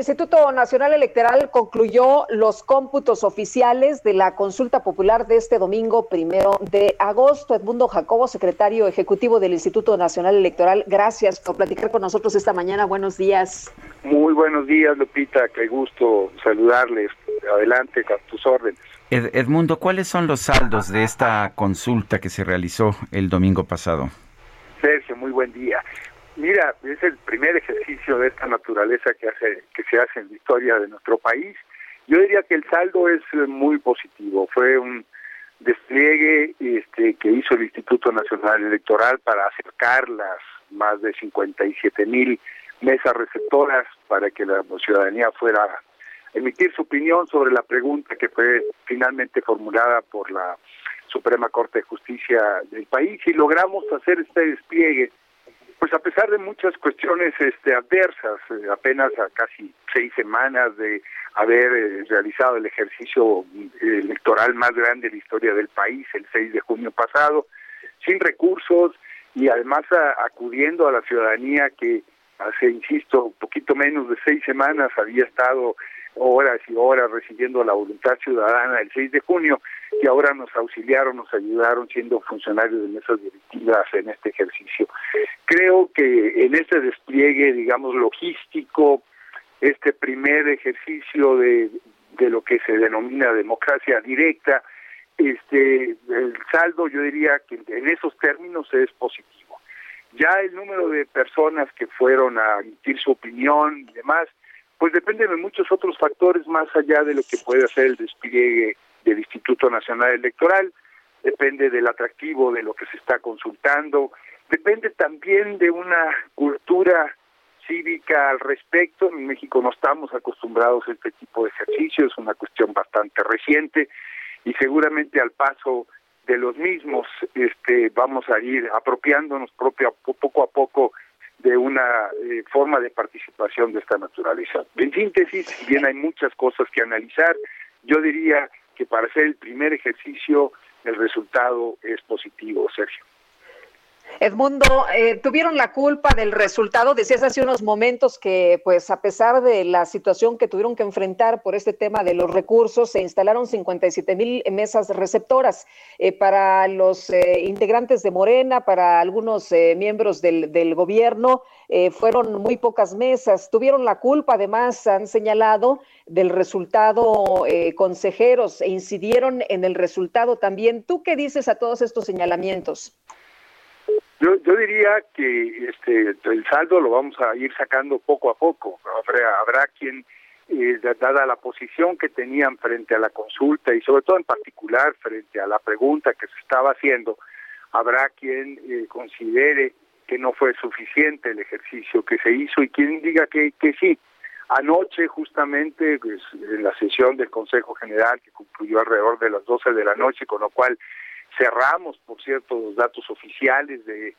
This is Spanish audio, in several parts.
Instituto Nacional Electoral concluyó los cómputos oficiales de la consulta popular de este domingo primero de agosto. Edmundo Jacobo, secretario ejecutivo del Instituto Nacional Electoral, gracias por platicar con nosotros esta mañana. Buenos días. Muy buenos días, Lupita. Qué gusto saludarles. Adelante con tus órdenes. Edmundo, ¿cuáles son los saldos de esta consulta que se realizó el domingo pasado? Sergio, muy buen día. Mira, es el primer ejercicio de esta naturaleza que hace que se hace en la historia de nuestro país. Yo diría que el saldo es eh, muy positivo. Fue un despliegue este, que hizo el Instituto Nacional Electoral para acercar las más de 57 mil mesas receptoras para que la ciudadanía fuera a emitir su opinión sobre la pregunta que fue finalmente formulada por la Suprema Corte de Justicia del país y logramos hacer este despliegue pues a pesar de muchas cuestiones este, adversas, eh, apenas a casi seis semanas de haber eh, realizado el ejercicio eh, electoral más grande de la historia del país, el 6 de junio pasado, sin recursos y además acudiendo a la ciudadanía que hace, insisto, un poquito menos de seis semanas había estado horas y horas recibiendo la voluntad ciudadana el 6 de junio, que ahora nos auxiliaron, nos ayudaron siendo funcionarios de mesas directivas en este ejercicio. Creo que en este despliegue, digamos, logístico, este primer ejercicio de, de lo que se denomina democracia directa, este el saldo yo diría que en esos términos es positivo. Ya el número de personas que fueron a emitir su opinión y demás, pues depende de muchos otros factores más allá de lo que puede hacer el despliegue del Instituto Nacional Electoral, depende del atractivo de lo que se está consultando, depende también de una cultura cívica al respecto. En México no estamos acostumbrados a este tipo de ejercicios, es una cuestión bastante reciente y seguramente al paso de los mismos este vamos a ir apropiándonos propio, poco a poco de una eh, forma de participación de esta naturaleza. En síntesis, si bien hay muchas cosas que analizar, yo diría que para hacer el primer ejercicio el resultado es positivo, Sergio. Edmundo, eh, tuvieron la culpa del resultado. Decías hace unos momentos que, pues, a pesar de la situación que tuvieron que enfrentar por este tema de los recursos, se instalaron 57 mil mesas receptoras eh, para los eh, integrantes de Morena, para algunos miembros del, del gobierno. fueron muy pocas mesas. Tuvieron la culpa, además, han señalado, del resultado consejeros e incidieron en el resultado también. ¿Tú qué dices a todos estos señalamientos? Yo, yo diría que este el saldo lo vamos a ir sacando poco a poco. Habrá, quien, eh, dada la posición que tenían frente a la consulta y sobre todo en particular frente a la pregunta que se estaba haciendo, habrá quien eh, considere que no fue suficiente el ejercicio que se hizo y quien diga que, que sí. Anoche, justamente, pues, en la sesión del Consejo General, que concluyó alrededor de las 12 de la noche, con lo cual Cerramos, por cierto, los datos oficiales de,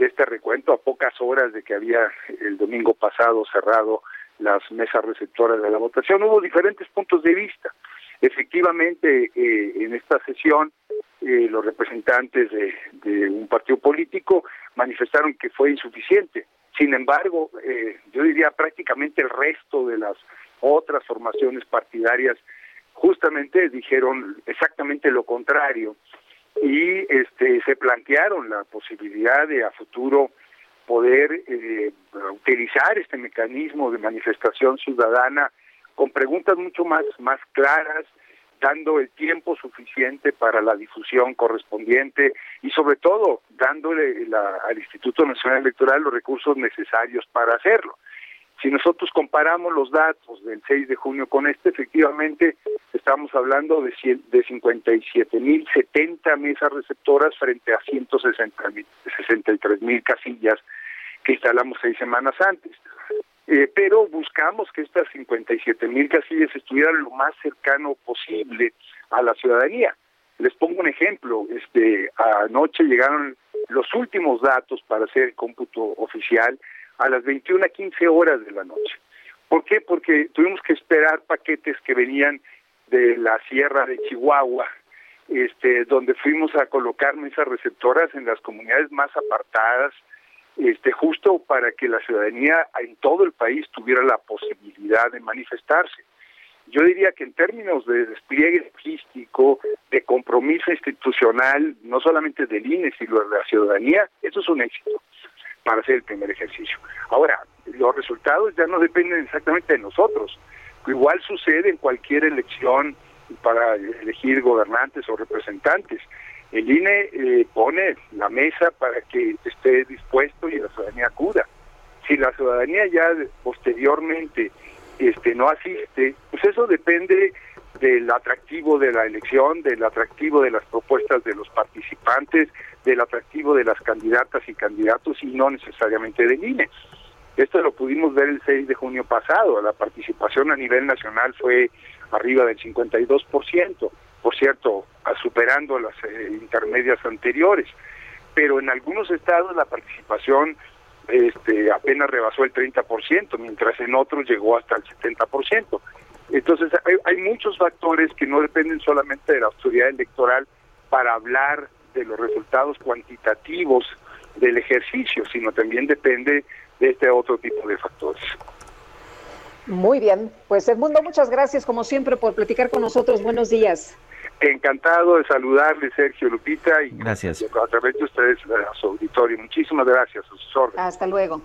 este recuento a pocas horas de que había el domingo pasado cerrado las mesas receptoras de la votación. Hubo diferentes puntos de vista. Efectivamente, eh, en esta sesión, eh, los representantes de, de, un partido político manifestaron que fue insuficiente. Sin embargo, eh, yo diría prácticamente el resto de las otras formaciones partidarias justamente dijeron exactamente lo contrario y este se plantearon la posibilidad de a futuro poder eh, utilizar este mecanismo de manifestación ciudadana con preguntas mucho más más claras dando el tiempo suficiente para la difusión correspondiente y sobre todo dándole al Instituto Nacional Electoral los recursos necesarios para hacerlo. Si nosotros comparamos los datos del 6 de junio con este, efectivamente estamos hablando de, de 57.070 mesas receptoras frente a 163.000 casillas que instalamos seis semanas antes. Eh, pero buscamos que estas 57 mil casillas estuvieran lo más cercano posible a la ciudadanía. Les pongo un ejemplo, este anoche llegaron los últimos datos para hacer el cómputo oficial a las 21 a 15 horas de la noche. ¿Por qué? Porque tuvimos que esperar paquetes que venían de la sierra de Chihuahua, este, donde fuimos a colocar mesas receptoras en las comunidades más apartadas, este, justo para que la ciudadanía en todo el país tuviera la posibilidad de manifestarse. Yo diría que en términos de despliegue logístico, de compromiso institucional, no solamente del INE, sino de la ciudadanía, eso es un éxito para hacer el primer ejercicio. Ahora, los resultados ya no dependen exactamente de nosotros. Igual sucede en cualquier elección para elegir gobernantes o representantes. El INE eh, pone la mesa para que esté dispuesto y la ciudadanía acuda. Si la ciudadanía ya posteriormente este no asiste, pues eso depende del atractivo de la elección, del atractivo de las propuestas de los participantes, del atractivo de las candidatas y candidatos y no necesariamente del INE. Esto lo pudimos ver el 6 de junio pasado, la participación a nivel nacional fue arriba del 52%, por cierto, superando las eh, intermedias anteriores, pero en algunos estados la participación este, apenas rebasó el 30%, mientras en otros llegó hasta el 70%. Entonces hay, muchos factores que no dependen solamente de la autoridad electoral para hablar de los resultados cuantitativos del ejercicio, sino también depende de este otro tipo de factores. Muy bien, pues Edmundo, muchas gracias como siempre por platicar con nosotros. Buenos días. Encantado de saludarle, Sergio Lupita, y gracias. a través de ustedes a su auditorio. Muchísimas gracias, a sus órdenes. Hasta luego.